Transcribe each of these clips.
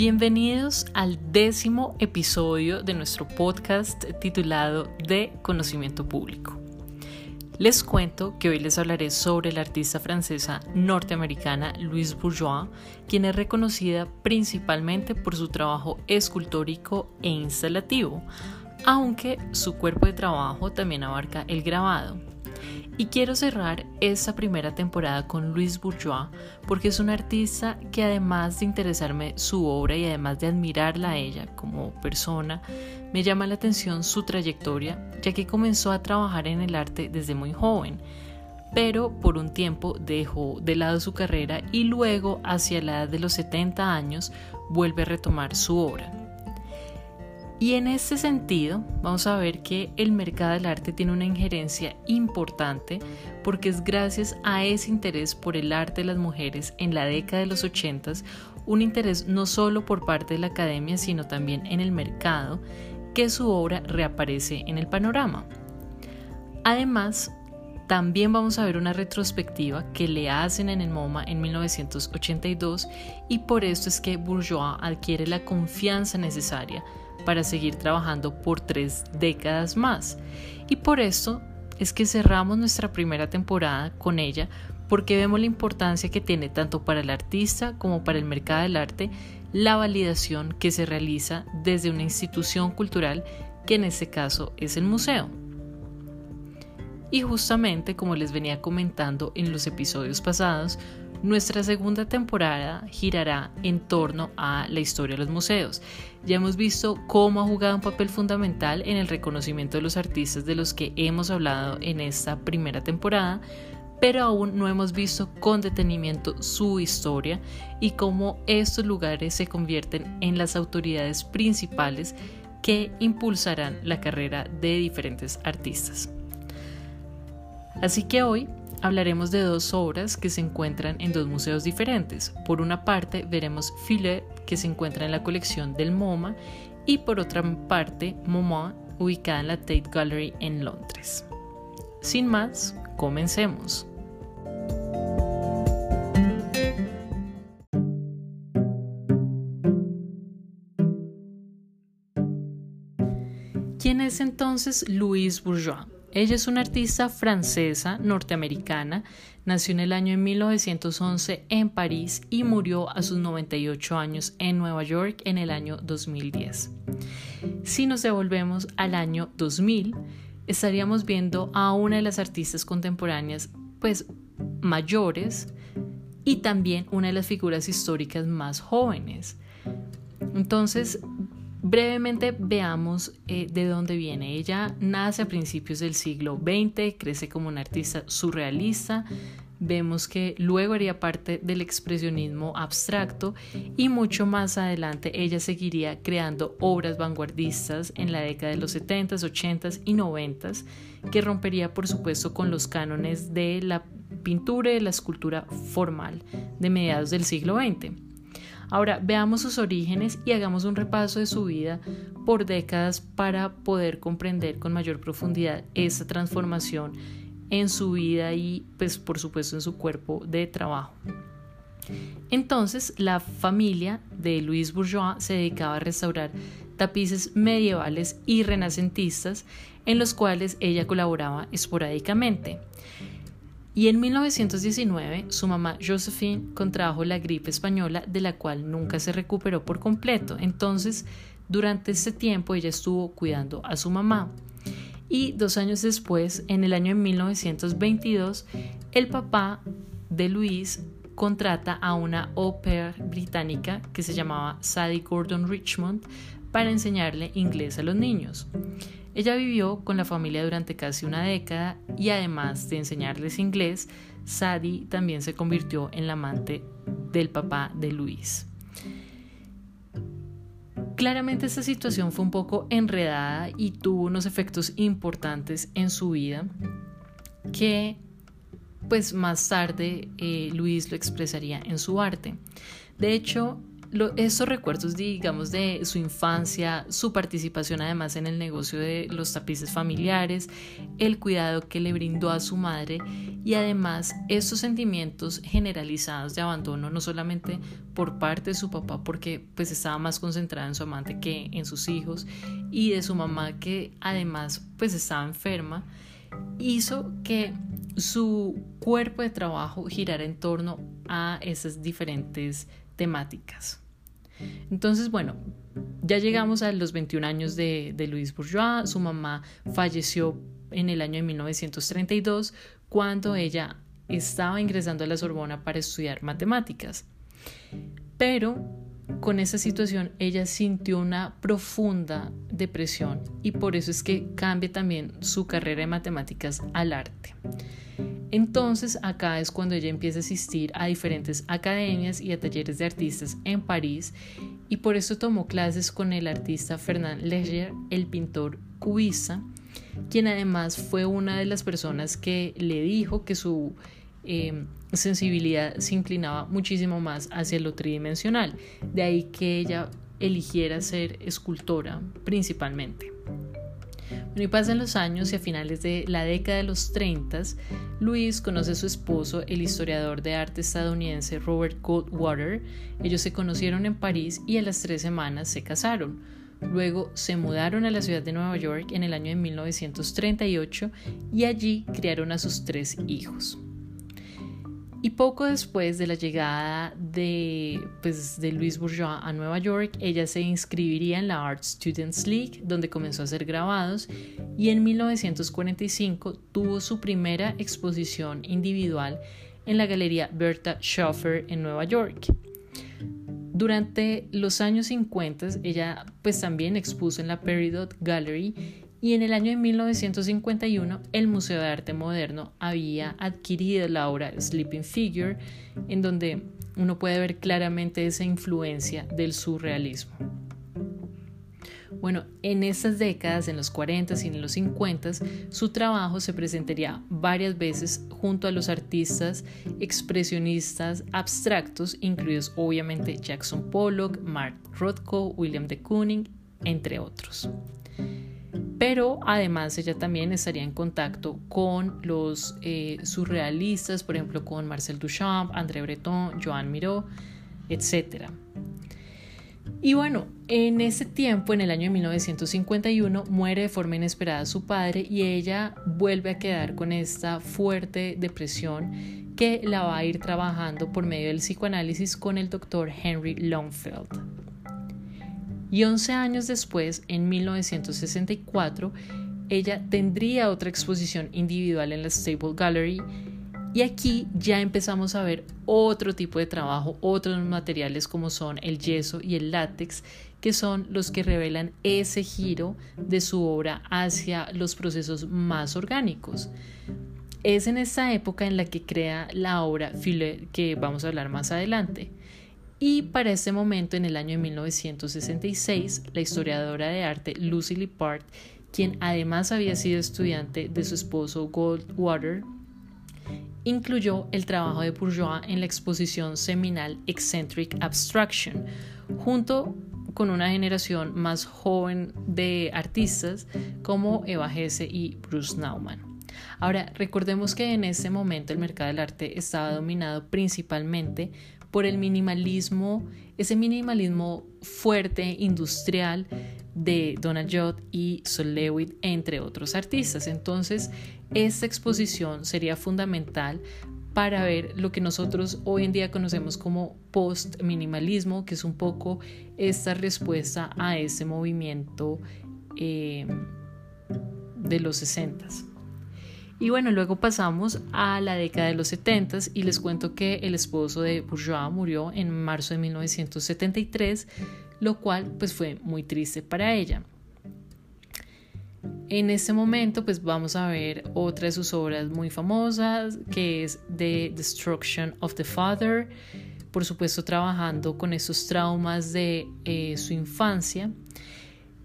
Bienvenidos al décimo episodio de nuestro podcast titulado De Conocimiento Público. Les cuento que hoy les hablaré sobre la artista francesa norteamericana Louise Bourgeois, quien es reconocida principalmente por su trabajo escultórico e instalativo, aunque su cuerpo de trabajo también abarca el grabado. Y quiero cerrar esta primera temporada con Louise Bourgeois porque es una artista que además de interesarme su obra y además de admirarla a ella como persona, me llama la atención su trayectoria, ya que comenzó a trabajar en el arte desde muy joven, pero por un tiempo dejó de lado su carrera y luego hacia la edad de los 70 años vuelve a retomar su obra. Y en este sentido, vamos a ver que el mercado del arte tiene una injerencia importante porque es gracias a ese interés por el arte de las mujeres en la década de los 80, un interés no solo por parte de la academia, sino también en el mercado, que su obra reaparece en el panorama. Además, también vamos a ver una retrospectiva que le hacen en el MoMA en 1982 y por esto es que Bourgeois adquiere la confianza necesaria para seguir trabajando por tres décadas más. Y por esto es que cerramos nuestra primera temporada con ella porque vemos la importancia que tiene tanto para el artista como para el mercado del arte la validación que se realiza desde una institución cultural que en este caso es el museo. Y justamente como les venía comentando en los episodios pasados, nuestra segunda temporada girará en torno a la historia de los museos. Ya hemos visto cómo ha jugado un papel fundamental en el reconocimiento de los artistas de los que hemos hablado en esta primera temporada, pero aún no hemos visto con detenimiento su historia y cómo estos lugares se convierten en las autoridades principales que impulsarán la carrera de diferentes artistas. Así que hoy hablaremos de dos obras que se encuentran en dos museos diferentes. Por una parte veremos Filet, que se encuentra en la colección del MoMA, y por otra parte MoMA, ubicada en la Tate Gallery en Londres. Sin más, comencemos. ¿Quién es entonces Louise Bourgeois? Ella es una artista francesa norteamericana, nació en el año 1911 en París y murió a sus 98 años en Nueva York en el año 2010. Si nos devolvemos al año 2000, estaríamos viendo a una de las artistas contemporáneas pues mayores y también una de las figuras históricas más jóvenes. Entonces, Brevemente veamos eh, de dónde viene. Ella nace a principios del siglo XX, crece como una artista surrealista. Vemos que luego haría parte del expresionismo abstracto y mucho más adelante ella seguiría creando obras vanguardistas en la década de los 70s, 80s y 90s que rompería por supuesto con los cánones de la pintura y de la escultura formal de mediados del siglo XX. Ahora veamos sus orígenes y hagamos un repaso de su vida por décadas para poder comprender con mayor profundidad esa transformación en su vida y pues por supuesto en su cuerpo de trabajo. Entonces, la familia de Louise Bourgeois se dedicaba a restaurar tapices medievales y renacentistas en los cuales ella colaboraba esporádicamente. Y en 1919 su mamá Josephine contrajo la gripe española de la cual nunca se recuperó por completo. Entonces, durante este tiempo ella estuvo cuidando a su mamá. Y dos años después, en el año 1922, el papá de Luis contrata a una au pair británica que se llamaba Sadie Gordon Richmond para enseñarle inglés a los niños. Ella vivió con la familia durante casi una década y además de enseñarles inglés, Sadie también se convirtió en la amante del papá de Luis. Claramente esta situación fue un poco enredada y tuvo unos efectos importantes en su vida que pues más tarde eh, Luis lo expresaría en su arte. De hecho, estos recuerdos, digamos, de su infancia, su participación además en el negocio de los tapices familiares, el cuidado que le brindó a su madre y además estos sentimientos generalizados de abandono, no solamente por parte de su papá, porque pues estaba más concentrada en su amante que en sus hijos, y de su mamá que además pues estaba enferma, hizo que su cuerpo de trabajo girara en torno a esas diferentes temáticas. Entonces, bueno, ya llegamos a los 21 años de, de Luis Bourgeois. Su mamá falleció en el año de 1932 cuando ella estaba ingresando a la Sorbona para estudiar matemáticas. Pero con esa situación ella sintió una profunda depresión y por eso es que cambia también su carrera de matemáticas al arte. Entonces acá es cuando ella empieza a asistir a diferentes academias y a talleres de artistas en París y por eso tomó clases con el artista Fernand Léger, el pintor cubista, quien además fue una de las personas que le dijo que su em, sensibilidad se inclinaba muchísimo más hacia lo tridimensional, de ahí que ella eligiera ser escultora principalmente. Y pasan los años y a finales de la década de los 30, Luis conoce a su esposo, el historiador de arte estadounidense Robert Goldwater. Ellos se conocieron en París y a las tres semanas se casaron. Luego se mudaron a la ciudad de Nueva York en el año de 1938 y allí criaron a sus tres hijos. Y poco después de la llegada de, pues, de Louis Bourgeois a Nueva York, ella se inscribiría en la Art Students League, donde comenzó a hacer grabados, y en 1945 tuvo su primera exposición individual en la Galería Bertha Schoffer en Nueva York. Durante los años 50 ella pues también expuso en la Peridot Gallery y en el año de 1951 el Museo de Arte Moderno había adquirido la obra Sleeping Figure, en donde uno puede ver claramente esa influencia del surrealismo. Bueno, en estas décadas, en los 40 y en los 50, su trabajo se presentaría varias veces junto a los artistas expresionistas abstractos, incluidos obviamente Jackson Pollock, Mark Rothko, William de Kooning, entre otros pero además ella también estaría en contacto con los eh, surrealistas, por ejemplo con Marcel Duchamp, André Breton, Joan Miró, etc. Y bueno, en ese tiempo, en el año de 1951, muere de forma inesperada su padre y ella vuelve a quedar con esta fuerte depresión que la va a ir trabajando por medio del psicoanálisis con el doctor Henry Longfeld. Y 11 años después, en 1964, ella tendría otra exposición individual en la Stable Gallery y aquí ya empezamos a ver otro tipo de trabajo, otros materiales como son el yeso y el látex, que son los que revelan ese giro de su obra hacia los procesos más orgánicos. Es en esta época en la que crea la obra que vamos a hablar más adelante. Y para ese momento, en el año de 1966, la historiadora de arte Lucy Lippard, quien además había sido estudiante de su esposo Goldwater, incluyó el trabajo de Bourgeois en la exposición seminal Eccentric Abstraction, junto con una generación más joven de artistas como Eva Hesse y Bruce Nauman. Ahora, recordemos que en ese momento el mercado del arte estaba dominado principalmente por el minimalismo, ese minimalismo fuerte, industrial de Donald Judd y Sol Lewitt, entre otros artistas. Entonces, esta exposición sería fundamental para ver lo que nosotros hoy en día conocemos como post-minimalismo, que es un poco esta respuesta a ese movimiento eh, de los 60 y bueno, luego pasamos a la década de los 70 y les cuento que el esposo de Bourgeois murió en marzo de 1973, lo cual pues fue muy triste para ella. En este momento pues vamos a ver otra de sus obras muy famosas que es The Destruction of the Father, por supuesto trabajando con esos traumas de eh, su infancia.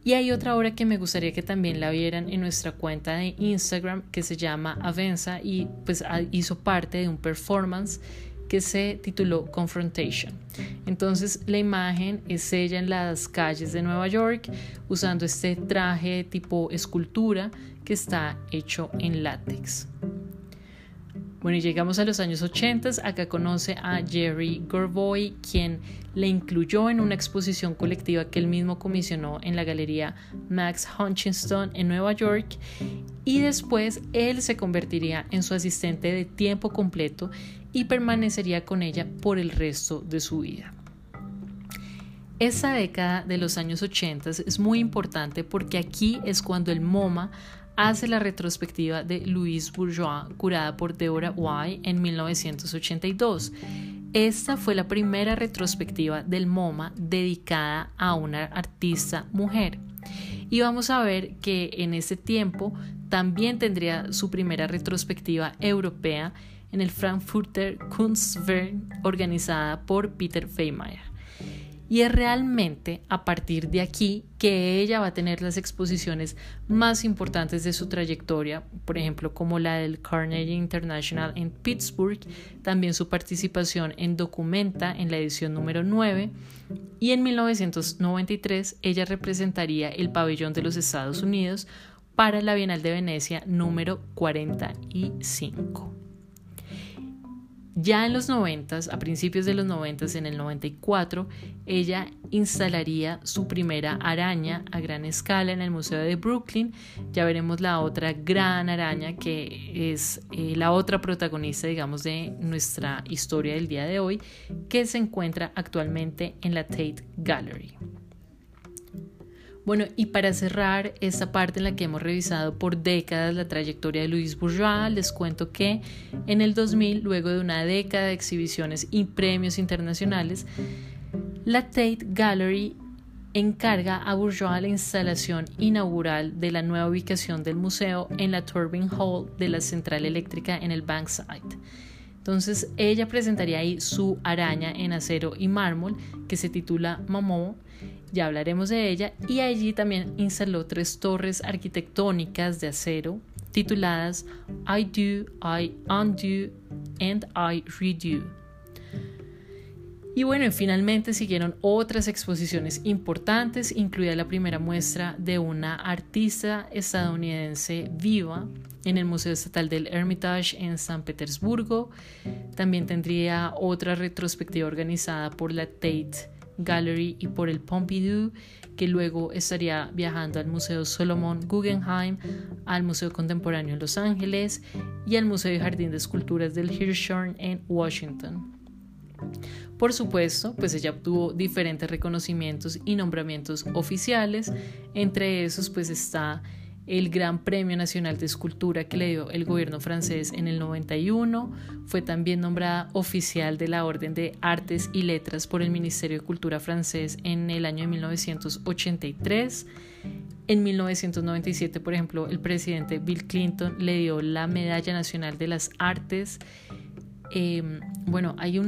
Y hay otra obra que me gustaría que también la vieran en nuestra cuenta de Instagram que se llama Avenza y pues hizo parte de un performance que que se tituló Confrontation. Entonces la imagen es ella en las calles de Nueva York usando este traje tipo escultura que está hecho en látex. Bueno, y llegamos a los años 80, acá conoce a Jerry Gorboy, quien le incluyó en una exposición colectiva que él mismo comisionó en la galería Max Hutchinson en Nueva York, y después él se convertiría en su asistente de tiempo completo y permanecería con ella por el resto de su vida. Esa década de los años 80 es muy importante porque aquí es cuando el MoMA hace la retrospectiva de Louise Bourgeois curada por Deborah White en 1982. Esta fue la primera retrospectiva del MoMA dedicada a una artista mujer. Y vamos a ver que en ese tiempo también tendría su primera retrospectiva europea en el Frankfurter Kunstwerk organizada por Peter Feymeyer. Y es realmente a partir de aquí que ella va a tener las exposiciones más importantes de su trayectoria, por ejemplo como la del Carnegie International en Pittsburgh, también su participación en Documenta en la edición número 9 y en 1993 ella representaría el pabellón de los Estados Unidos para la Bienal de Venecia número 45. Ya en los 90, a principios de los 90, en el 94, ella instalaría su primera araña a gran escala en el Museo de Brooklyn. Ya veremos la otra gran araña que es eh, la otra protagonista, digamos, de nuestra historia del día de hoy, que se encuentra actualmente en la Tate Gallery. Bueno, y para cerrar esta parte en la que hemos revisado por décadas la trayectoria de Louis Bourgeois, les cuento que en el 2000, luego de una década de exhibiciones y premios internacionales, la Tate Gallery encarga a Bourgeois la instalación inaugural de la nueva ubicación del museo en la Turbine Hall de la central eléctrica en el Bankside. Entonces ella presentaría ahí su araña en acero y mármol que se titula Mamó ya hablaremos de ella, y allí también instaló tres torres arquitectónicas de acero tituladas I Do, I Undo and I Redo. Y bueno, finalmente siguieron otras exposiciones importantes, incluida la primera muestra de una artista estadounidense viva en el Museo Estatal del Hermitage en San Petersburgo. También tendría otra retrospectiva organizada por la Tate Gallery y por el Pompidou, que luego estaría viajando al Museo Solomon Guggenheim, al Museo Contemporáneo en Los Ángeles y al Museo de Jardín de Esculturas del Hirshhorn en Washington. Por supuesto, pues ella obtuvo diferentes reconocimientos y nombramientos oficiales, entre esos pues está el Gran Premio Nacional de Escultura que le dio el gobierno francés en el 91. Fue también nombrada oficial de la Orden de Artes y Letras por el Ministerio de Cultura francés en el año de 1983. En 1997, por ejemplo, el presidente Bill Clinton le dio la Medalla Nacional de las Artes. Em, bueno, hay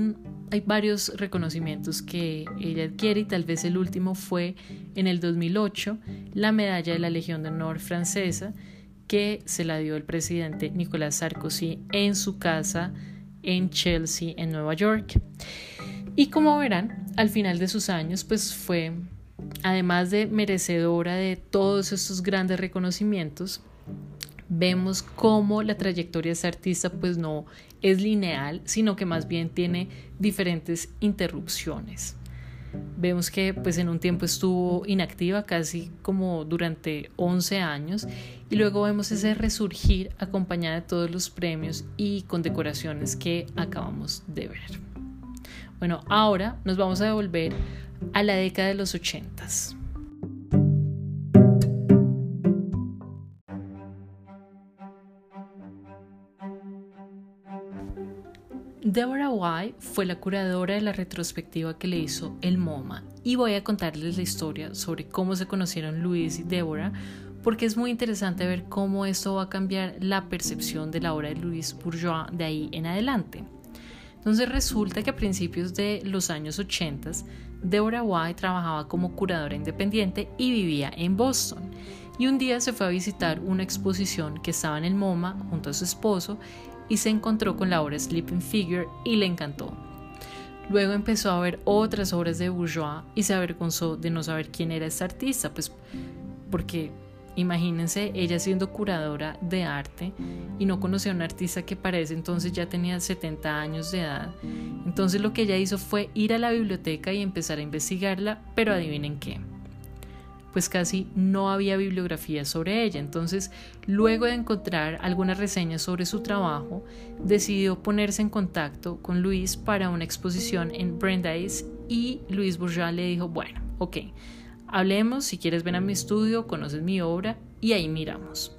hay varios reconocimientos que ella adquiere y tal vez el último fue en el 2008 la medalla de la Legión de Honor francesa que se la dio el presidente Nicolas Sarkozy en su casa en Chelsea, en Nueva York. Y como verán, al final de sus años, pues fue, además de merecedora de todos estos grandes reconocimientos, vemos cómo la trayectoria de ese artista pues no es lineal, sino que más bien tiene diferentes interrupciones. Vemos que pues en un tiempo estuvo inactiva casi como durante 11 años y luego vemos ese resurgir acompañada de todos los premios y condecoraciones que acabamos de ver. Bueno, ahora nos vamos a devolver a la década de los 80s. Deborah White fue la curadora de la retrospectiva que le hizo el MoMA y voy a contarles la historia sobre cómo se conocieron Luis y Deborah porque es muy interesante ver cómo esto va a cambiar la percepción de la obra de Louis Bourgeois de ahí en adelante. Entonces resulta que a principios de los años 80 Deborah White trabajaba como curadora independiente y vivía en Boston. Y un día se fue a visitar una exposición que estaba en el MoMA junto a su esposo y se encontró con la obra Sleeping Figure y le encantó. Luego empezó a ver otras obras de Bourgeois y se avergonzó de no saber quién era esta artista, pues porque imagínense ella siendo curadora de arte y no conocía a un artista que para entonces ya tenía 70 años de edad. Entonces lo que ella hizo fue ir a la biblioteca y empezar a investigarla, pero adivinen qué pues casi no había bibliografía sobre ella. Entonces, luego de encontrar algunas reseñas sobre su trabajo, decidió ponerse en contacto con Luis para una exposición en Brandeis y Luis Bourgeois le dijo, bueno, ok, hablemos, si quieres ven a mi estudio, conoces mi obra y ahí miramos.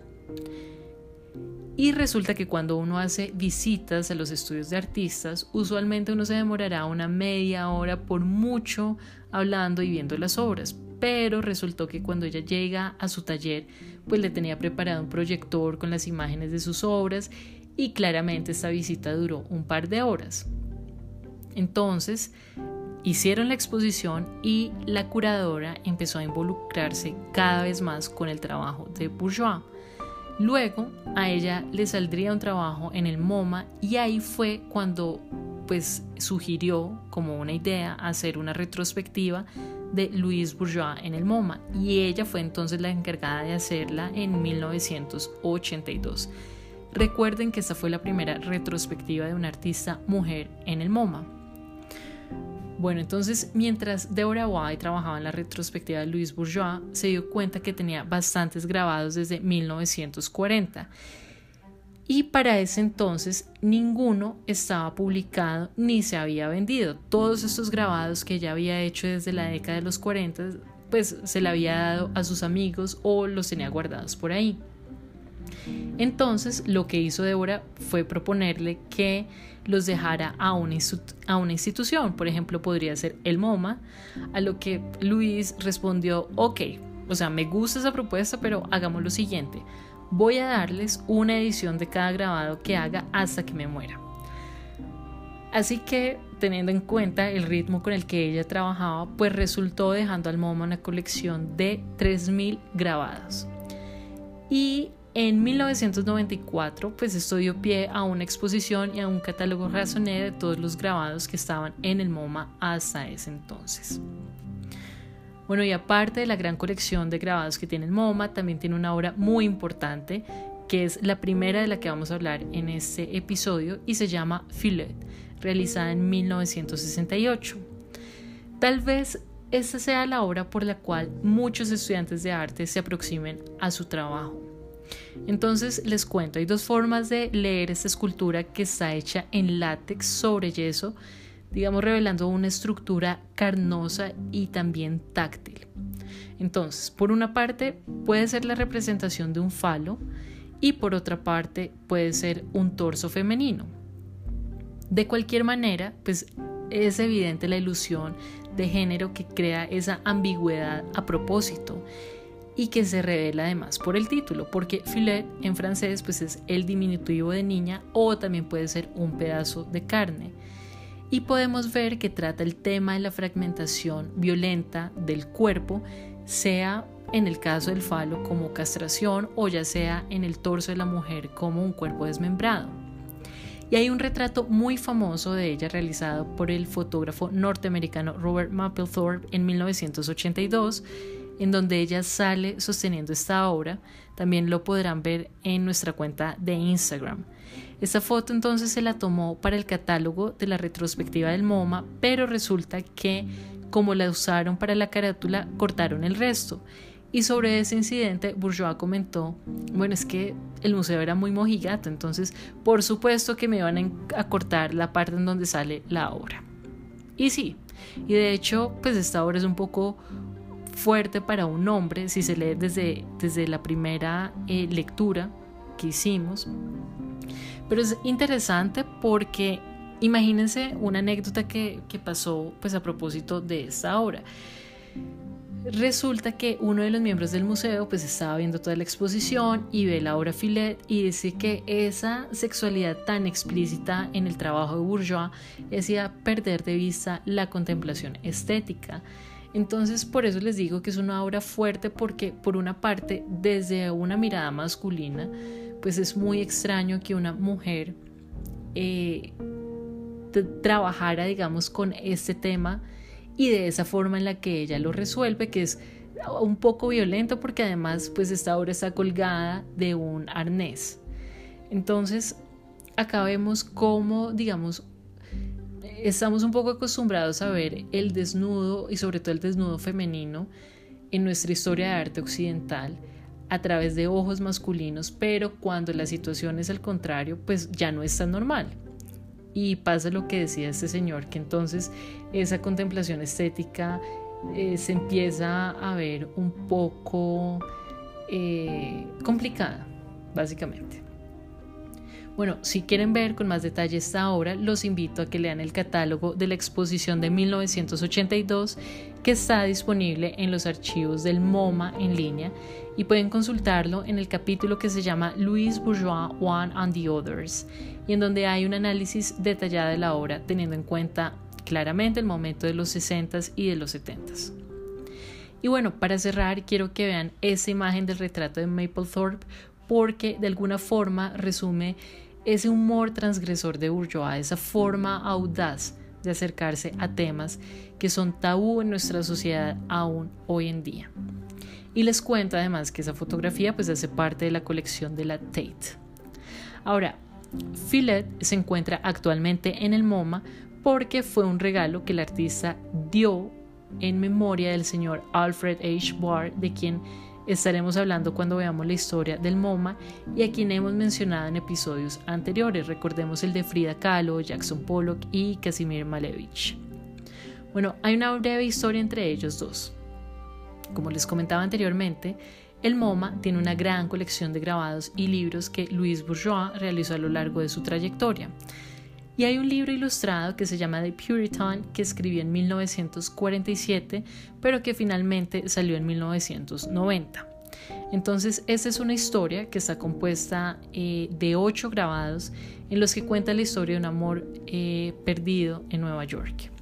Y resulta que cuando uno hace visitas a los estudios de artistas, usualmente uno se demorará una media hora por mucho hablando y viendo las obras, pero resultó que cuando ella llega a su taller, pues le tenía preparado un proyector con las imágenes de sus obras y claramente esta visita duró un par de horas. Entonces, hicieron la exposición y la curadora empezó a involucrarse cada vez más con el trabajo de Bourgeois. Luego a ella le saldría un trabajo en el MoMA y ahí fue cuando pues sugirió como una idea hacer una retrospectiva de Louise Bourgeois en el MoMA y ella fue entonces la encargada de hacerla en 1982. Recuerden que esta fue la primera retrospectiva de una artista mujer en el MoMA. Bueno, entonces mientras Deborah White trabajaba en la retrospectiva de Louise Bourgeois, se dio cuenta que tenía bastantes grabados desde 1940 y para ese entonces ninguno estaba publicado ni se había vendido. Todos estos grabados que ella había hecho desde la década de los 40 pues se le había dado a sus amigos o los tenía guardados por ahí. Entonces lo que hizo Débora fue proponerle que los dejara a una, a una institución, por ejemplo podría ser el MoMA, a lo que Luis respondió, ok, o sea, me gusta esa propuesta, pero hagamos lo siguiente, voy a darles una edición de cada grabado que haga hasta que me muera. Así que, teniendo en cuenta el ritmo con el que ella trabajaba, pues resultó dejando al MoMA una colección de 3.000 grabados. Y en 1994, pues esto dio pie a una exposición y a un catálogo razoné de todos los grabados que estaban en el MoMA hasta ese entonces. Bueno, y aparte de la gran colección de grabados que tiene el MoMA, también tiene una obra muy importante que es la primera de la que vamos a hablar en este episodio y se llama Filet, realizada en 1968. Tal vez esta sea la obra por la cual muchos estudiantes de arte se aproximen a su trabajo. Entonces les cuento, hay dos formas de leer esta escultura que está hecha en látex sobre yeso digamos revelando una estructura carnosa y también táctil. Entonces, por una parte puede ser la representación de un falo y por otra parte puede ser un torso femenino. De cualquier manera, pues es evidente la ilusión de género que crea esa ambigüedad a propósito y que se revela además por el título, porque filet en francés pues es el diminutivo de niña o también puede ser un pedazo de carne y podemos ver que trata el tema de la fragmentación violenta del cuerpo, sea en el caso del falo como castración o ya sea en el torso de la mujer como un cuerpo desmembrado. Y hay un retrato muy famoso de ella realizado por el fotógrafo norteamericano Robert Mapplethorpe en 1982 en donde ella sale sosteniendo esta obra. También lo podrán ver en nuestra cuenta de Instagram. Esta foto entonces se la tomó para el catálogo de la retrospectiva del MoMA, pero resulta que como la usaron para la carátula, cortaron el resto. Y sobre ese incidente, Bourgeois comentó, bueno, es que el museo era muy mojigato, entonces por supuesto que me iban a cortar la parte en donde sale la obra. Y sí, y de hecho, pues esta obra es un poco fuerte para un hombre si se lee desde, desde la primera eh, lectura que hicimos. Pero es interesante porque imagínense una anécdota que, que pasó pues a propósito de esta obra. Resulta que uno de los miembros del museo pues estaba viendo toda la exposición y ve la obra Filet y dice que esa sexualidad tan explícita en el trabajo de Bourgeois hacía perder de vista la contemplación estética. Entonces, por eso les digo que es una obra fuerte porque, por una parte, desde una mirada masculina, pues es muy extraño que una mujer eh, trabajara, digamos, con este tema y de esa forma en la que ella lo resuelve, que es un poco violento porque además pues esta obra está colgada de un arnés. Entonces, acá vemos cómo, digamos, estamos un poco acostumbrados a ver el desnudo y sobre todo el desnudo femenino en nuestra historia de arte occidental a través de ojos masculinos, pero cuando la situación es al contrario, pues ya no es tan normal. Y pasa lo que decía este señor, que entonces esa contemplación estética eh, se empieza a ver un poco eh, complicada, básicamente. Bueno, si quieren ver con más detalle esta obra, los invito a que lean el catálogo de la exposición de 1982 que está disponible en los archivos del MoMA en línea y pueden consultarlo en el capítulo que se llama Louis Bourgeois One and the Others y en donde hay un análisis detallado de la obra teniendo en cuenta claramente el momento de los 60s y de los 70s. Y bueno, para cerrar quiero que vean esa imagen del retrato de Mapplethorpe porque de alguna forma resume ese humor transgresor de Bourgeois, esa forma audaz de acercarse a temas que son tabú en nuestra sociedad aún hoy en día. Y les cuento además que esa fotografía pues hace parte de la colección de la Tate. Ahora, Filet se encuentra actualmente en el MoMA porque fue un regalo que el artista dio en memoria del señor Alfred H. Barr, de quien estaremos hablando cuando veamos la historia del MoMA y a quien hemos mencionado en episodios anteriores. Recordemos el de Frida Kahlo, Jackson Pollock y Casimir Malevich. Bueno, hay una breve historia entre ellos dos. Como les comentaba anteriormente, el MoMA tiene una gran colección de grabados y libros que Louis Bourgeois realizó a lo largo de su trayectoria. Y hay un libro ilustrado que se llama The Puritan que escribió en 1947, pero que finalmente salió en 1990. Entonces, esta es una historia que está compuesta eh, de ocho grabados en los que cuenta la historia de un amor eh, perdido en Nueva York.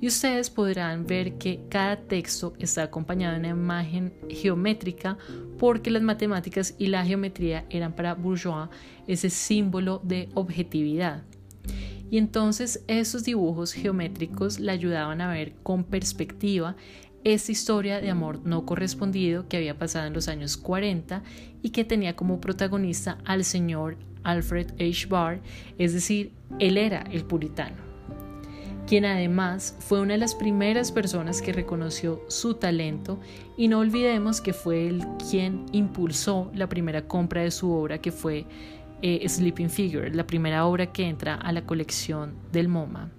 Y ustedes podrán ver que cada texto está acompañado de una imagen geométrica porque las matemáticas y la geometría eran para Bourgeois ese símbolo de objetividad. Y entonces esos dibujos geométricos le ayudaban a ver con perspectiva esta historia de amor no correspondido que había pasado en los años 40 y que tenía como protagonista al señor Alfred H. Barr, es decir, él era el puritano, quien además fue una de las primeras personas que reconoció su talento y no olvidemos que fue él quien impulsó la primera compra de su obra que fue eh, Sleeping Figure, la primera obra que entra a la colección del MoMA.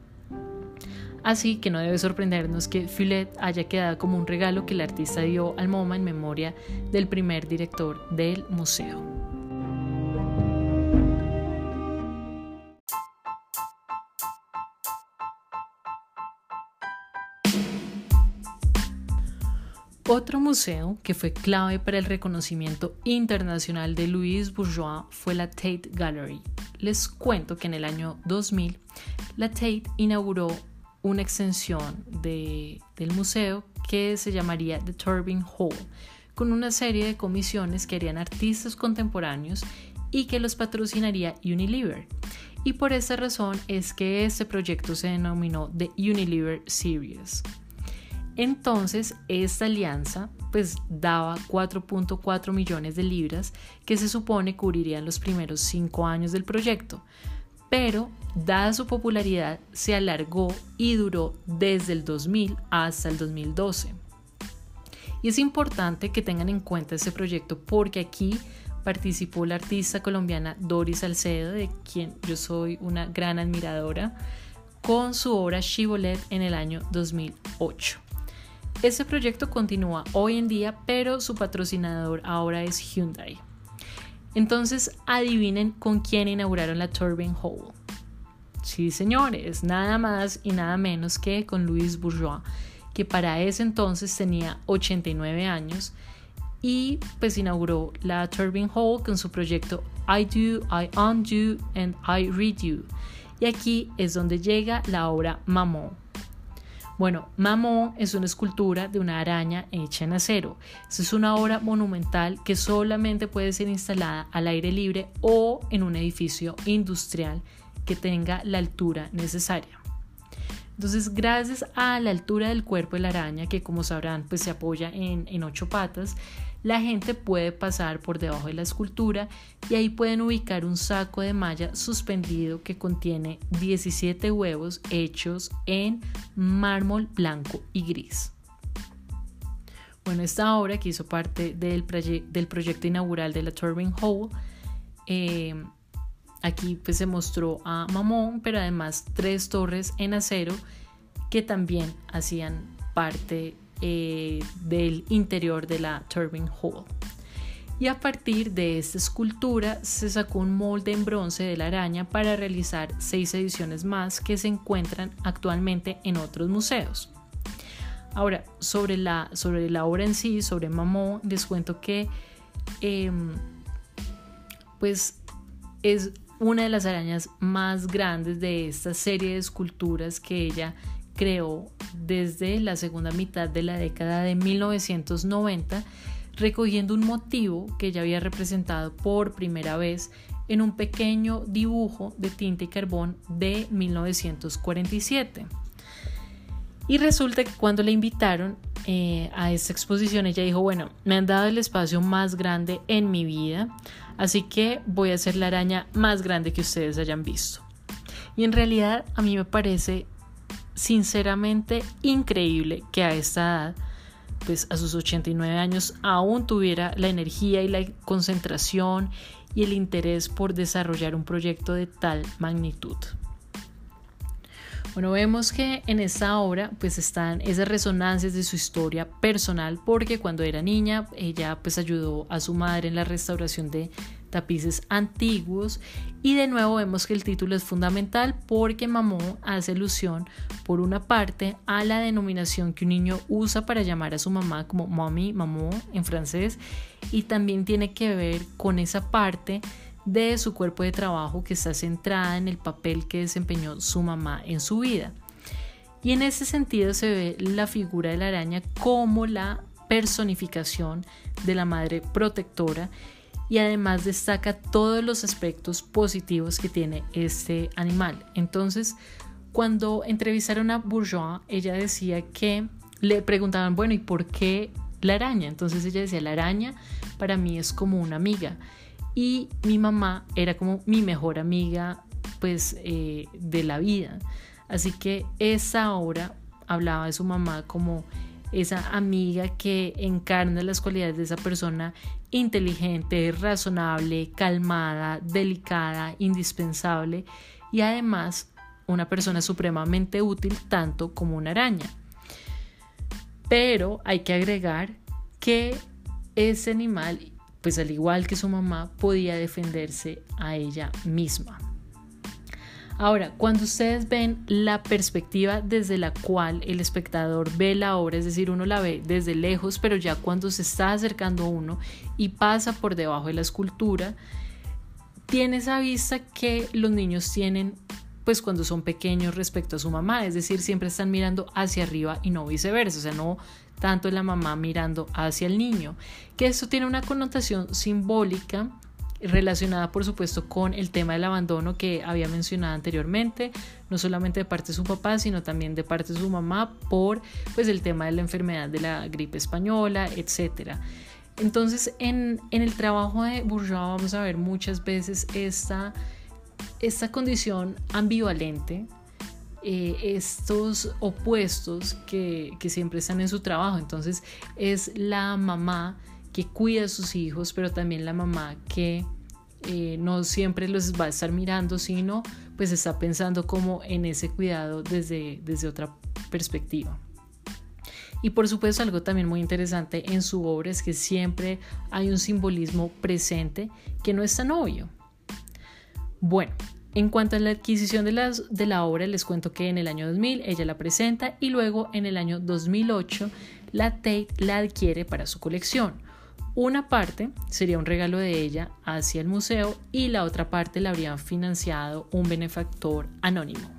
Así que no debe sorprendernos que Filet haya quedado como un regalo que el artista dio al MoMA en memoria del primer director del museo. Otro museo que fue clave para el reconocimiento internacional de Louis Bourgeois fue la Tate Gallery. Les cuento que en el año 2000 la Tate inauguró una extensión del museo que se llamaría The Turbine Hall, con una serie de comisiones que harían artistas contemporáneos y que los patrocinaría Unilever. Y por esa razón es que este proyecto se denominó The Unilever Series. Entonces, esta alianza pues daba 4.4 millones de libras que se supone cubrirían los primeros cinco años del proyecto, pero dada su popularidad se alargó y duró desde el 2000 hasta el 2012. Y es importante que tengan en cuenta este proyecto porque aquí participó la artista colombiana Doris Salcedo, de quien yo soy una gran admiradora, con su obra Chivolet en el año 2008. Ese proyecto continúa hoy en día, pero su patrocinador ahora es Hyundai. Entonces, adivinen con quién inauguraron la Turbine Hall. Sí, señores, nada más y nada menos que con Louis Bourgeois, que para ese entonces tenía 89 años y pues inauguró la Turbine Hall con su proyecto I Do, I Undo and I Read You. Y aquí es donde llega la obra Maman bueno, Mamón es una escultura de una araña hecha en acero. Es una obra monumental que solamente puede ser instalada al aire libre o en un edificio industrial que tenga la altura necesaria. Entonces, gracias a la altura del cuerpo de la araña, que como sabrán, pues se apoya en, en ocho patas, la gente puede pasar por debajo de la escultura y ahí pueden ubicar un saco de malla suspendido que contiene 17 huevos hechos en mármol blanco y gris. Bueno, esta obra que hizo parte del, proyecto inaugural de la Turbine Hall, eh, aquí pues se mostró a Mamón, pero además tres torres en acero que también hacían parte eh, del interior de la Turbine Hall. Y a partir de esta escultura se sacó un molde en bronce de la araña para realizar seis ediciones más que se encuentran actualmente en otros museos. Ahora, sobre la, sobre la obra en sí, sobre Mamón, les cuento que em, pues es una de las arañas más grandes de esta serie de esculturas que ella creó desde la segunda mitad de la década de 1990, recogiendo un motivo que ya había representado por primera vez en un pequeño dibujo de tinta y carbón de 1947. Y resulta que cuando le invitaron eh, a esta exposición, ella dijo, bueno, me han dado el espacio más grande en mi vida, así que voy a hacer la araña más grande que ustedes hayan visto. Y en realidad a mí me parece sinceramente increíble que a esta edad, pues a sus 89 años, aún tuviera la energía y la concentración y el interés por desarrollar un proyecto de tal magnitud. Bueno, vemos que en esta obra pues están esas resonancias de su historia personal porque cuando era niña ella pues ayudó a su madre en la restauración de tapices antiguos y de nuevo vemos que el título es fundamental porque mamó hace alusión por una parte a la denominación que un niño usa para llamar a su mamá como mommy, mamó en francés y también tiene que ver con esa parte de su cuerpo de trabajo que está centrada en el papel que desempeñó su mamá en su vida. Y en ese sentido se ve la figura de la araña como la personificación de la madre protectora y además destaca todos los aspectos positivos que tiene este animal. Entonces, cuando entrevistaron a Bourgeois, ella decía que le preguntaban, bueno, ¿y por qué la araña? Entonces ella decía, la araña para mí es como una amiga. Y mi mamá era como mi mejor amiga, pues, eh, de la vida. Así que esa obra hablaba de su mamá como esa amiga que encarna las cualidades de esa persona inteligente, razonable, calmada, delicada, indispensable y además una persona supremamente útil tanto como una araña. Pero hay que agregar que ese animal, pues al igual que su mamá, podía defenderse a ella misma. Ahora, cuando ustedes ven la perspectiva desde la cual el espectador ve la obra, es decir, uno la ve desde lejos, pero ya cuando se está acercando uno y pasa por debajo de la escultura, tiene esa vista que los niños tienen pues cuando son pequeños respecto a su mamá, es decir, siempre están mirando hacia arriba y no viceversa, o sea, no tanto la mamá mirando hacia el niño, que esto tiene una connotación simbólica relacionada por supuesto con el tema del abandono que había mencionado anteriormente, no solamente de parte de su papá, sino también de parte de su mamá por pues el tema de la enfermedad de la gripe española, etc. Entonces en, el trabajo de Bourgeois vamos a ver muchas veces esta, esta condición ambivalente, eh, estos opuestos que, que siempre están en su trabajo. Entonces es la mamá que cuida a sus hijos, pero también la mamá que eh, no siempre los va a estar mirando, sino pues está pensando como en ese cuidado desde, desde otra perspectiva. Y por supuesto algo también muy interesante en su obra es que siempre hay un simbolismo presente que no es tan obvio. Bueno, en cuanto a la adquisición de, las, de la obra, les cuento que en el año 2000 ella la presenta y luego en el año 2008 la Tate la adquiere para su colección. Una parte sería un regalo de ella hacia el museo y la otra parte la habría financiado un benefactor anónimo.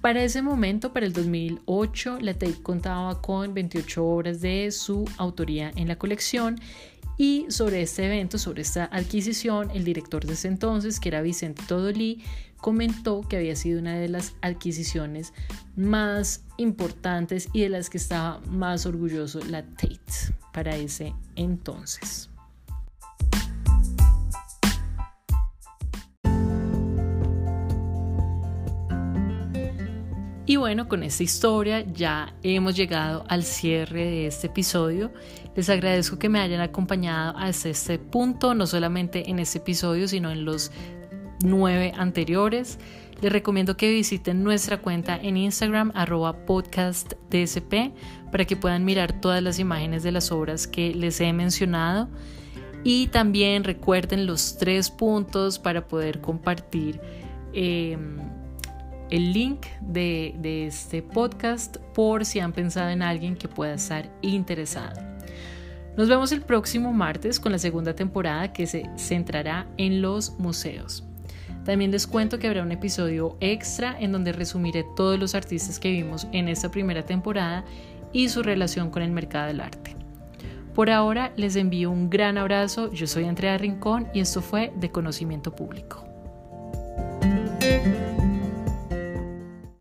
Para ese momento, para el 2008, la Tate contaba con 28 obras de su autoría en la colección y sobre este evento, sobre esta adquisición, el director de ese entonces, que era Vicente Todolí, comentó que había sido una de las adquisiciones más importantes y de las que estaba más orgulloso la Tate para ese entonces. Y bueno, con esta historia ya hemos llegado al cierre de este episodio. Les agradezco que me hayan acompañado hasta este punto, no solamente en este episodio, sino en los nueve anteriores. Les recomiendo que visiten nuestra cuenta en Instagram, arroba podcastdsp, para que puedan mirar todas las imágenes de las obras que les he mencionado. Y también recuerden los tres puntos para poder compartir. Em, el link de, de este podcast por si han pensado en alguien que pueda estar interesado. Nos vemos el próximo martes con la segunda temporada que se centrará en los museos. También les cuento que habrá un episodio extra en donde resumiré todos los artistas que vimos en esta primera temporada y su relación con el mercado del arte. Por ahora les envío un gran abrazo, yo soy Andrea Rincón y esto fue de Conocimiento Público.